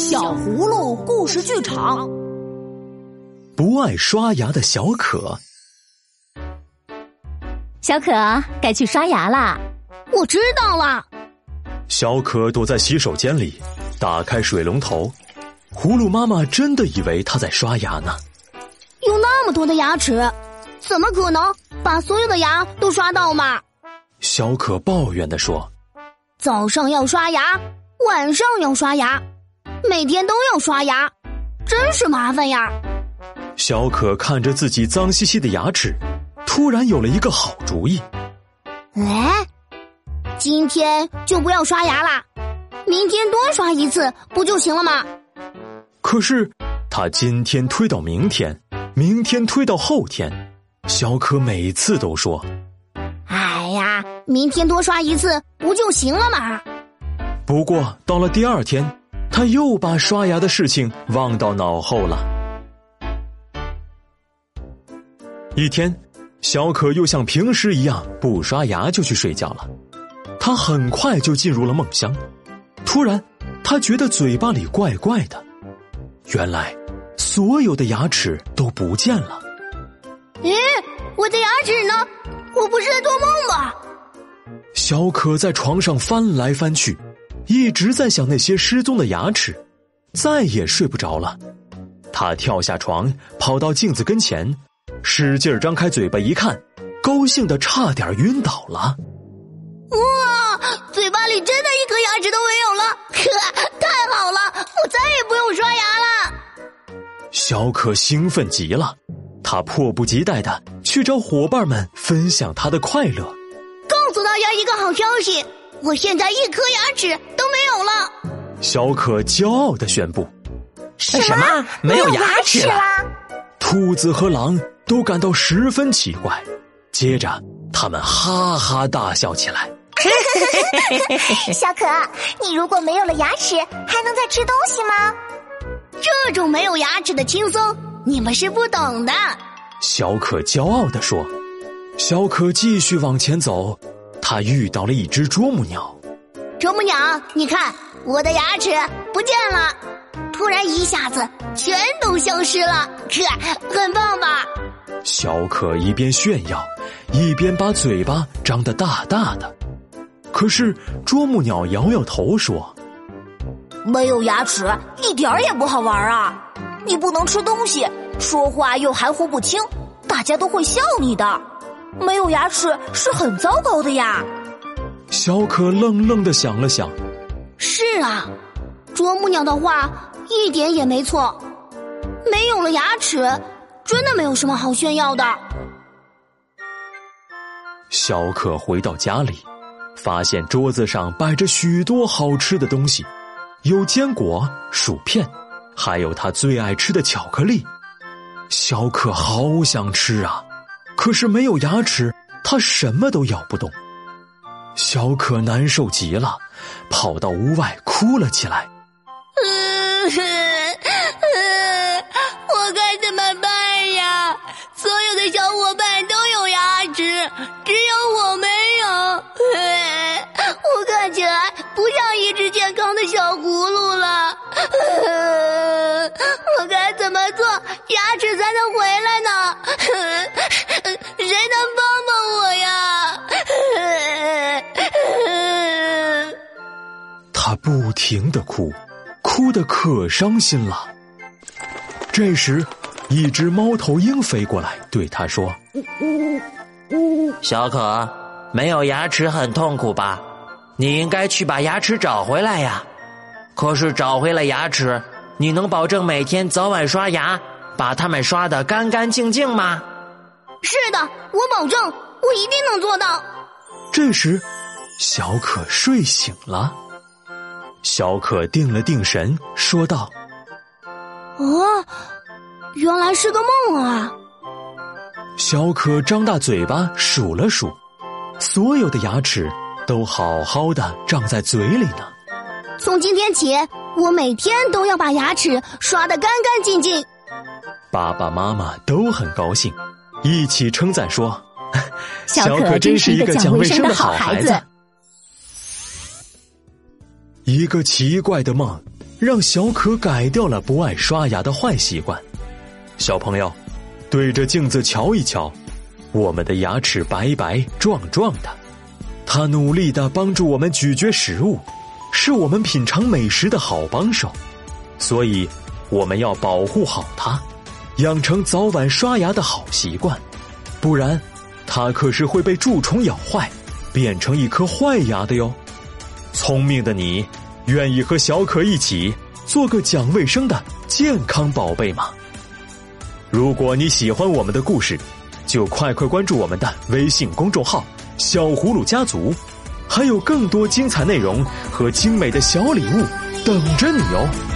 小葫芦故事剧场，不爱刷牙的小可，小可该去刷牙啦。我知道了。小可躲在洗手间里，打开水龙头。葫芦妈妈真的以为他在刷牙呢。有那么多的牙齿，怎么可能把所有的牙都刷到嘛？小可抱怨的说：“早上要刷牙，晚上要刷牙。”每天都要刷牙，真是麻烦呀！小可看着自己脏兮兮的牙齿，突然有了一个好主意。哎，今天就不要刷牙啦，明天多刷一次不就行了吗？可是他今天推到明天，明天推到后天，小可每次都说：“哎呀，明天多刷一次不就行了吗？”不过到了第二天。他又把刷牙的事情忘到脑后了。一天，小可又像平时一样不刷牙就去睡觉了。他很快就进入了梦乡。突然，他觉得嘴巴里怪怪的。原来，所有的牙齿都不见了。咦，我的牙齿呢？我不是在做梦吧？小可在床上翻来翻去。一直在想那些失踪的牙齿，再也睡不着了。他跳下床，跑到镜子跟前，使劲张开嘴巴一看，高兴的差点晕倒了。哇，嘴巴里真的一颗牙齿都没有了！呵，太好了，我再也不用刷牙了。小可兴奋极了，他迫不及待的去找伙伴们分享他的快乐，告诉大家一个好消息。我现在一颗牙齿有了，小可骄傲的宣布：“什么？没有牙齿了？”兔子和狼都感到十分奇怪，接着他们哈哈大笑起来。小可，你如果没有了牙齿，还能再吃东西吗？这种没有牙齿的轻松，你们是不懂的。小可骄傲的说。小可继续往前走。他遇到了一只啄木鸟，啄木鸟，你看我的牙齿不见了，突然一下子全都消失了，可很棒吧？小可一边炫耀，一边把嘴巴张得大大的。可是啄木鸟摇摇头说：“没有牙齿一点儿也不好玩啊！你不能吃东西，说话又含糊不清，大家都会笑你的。”没有牙齿是很糟糕的呀。小可愣愣的想了想，是啊，啄木鸟的话一点也没错。没有了牙齿，真的没有什么好炫耀的。小可回到家里，发现桌子上摆着许多好吃的东西，有坚果、薯片，还有他最爱吃的巧克力。小可好想吃啊！可是没有牙齿，他什么都咬不动。小可难受极了，跑到屋外哭了起来。我该怎么办呀？所有的小伙伴都有牙齿，只有我没有。我看起来不像一只健康的小葫芦了。我该怎么做，牙齿才能回来呢？谁能帮不停的哭，哭得可伤心了。这时，一只猫头鹰飞过来，对他说：“小可，没有牙齿很痛苦吧？你应该去把牙齿找回来呀。可是找回了牙齿，你能保证每天早晚刷牙，把它们刷得干干净净吗？”是的，我保证，我一定能做到。这时，小可睡醒了。小可定了定神，说道：“哦，原来是个梦啊！”小可张大嘴巴数了数，所有的牙齿都好好的长在嘴里呢。从今天起，我每天都要把牙齿刷得干干净净。爸爸妈妈都很高兴。一起称赞说：“ 小可真是一个讲卫生的好孩子。”一个奇怪的梦让小可改掉了不爱刷牙的坏习惯。小朋友，对着镜子瞧一瞧，我们的牙齿白白壮壮的，它努力的帮助我们咀嚼食物，是我们品尝美食的好帮手。所以，我们要保护好它，养成早晚刷牙的好习惯，不然，它可是会被蛀虫咬坏，变成一颗坏牙的哟。聪明的你，愿意和小可一起做个讲卫生的健康宝贝吗？如果你喜欢我们的故事，就快快关注我们的微信公众号“小葫芦家族”，还有更多精彩内容和精美的小礼物等着你哦！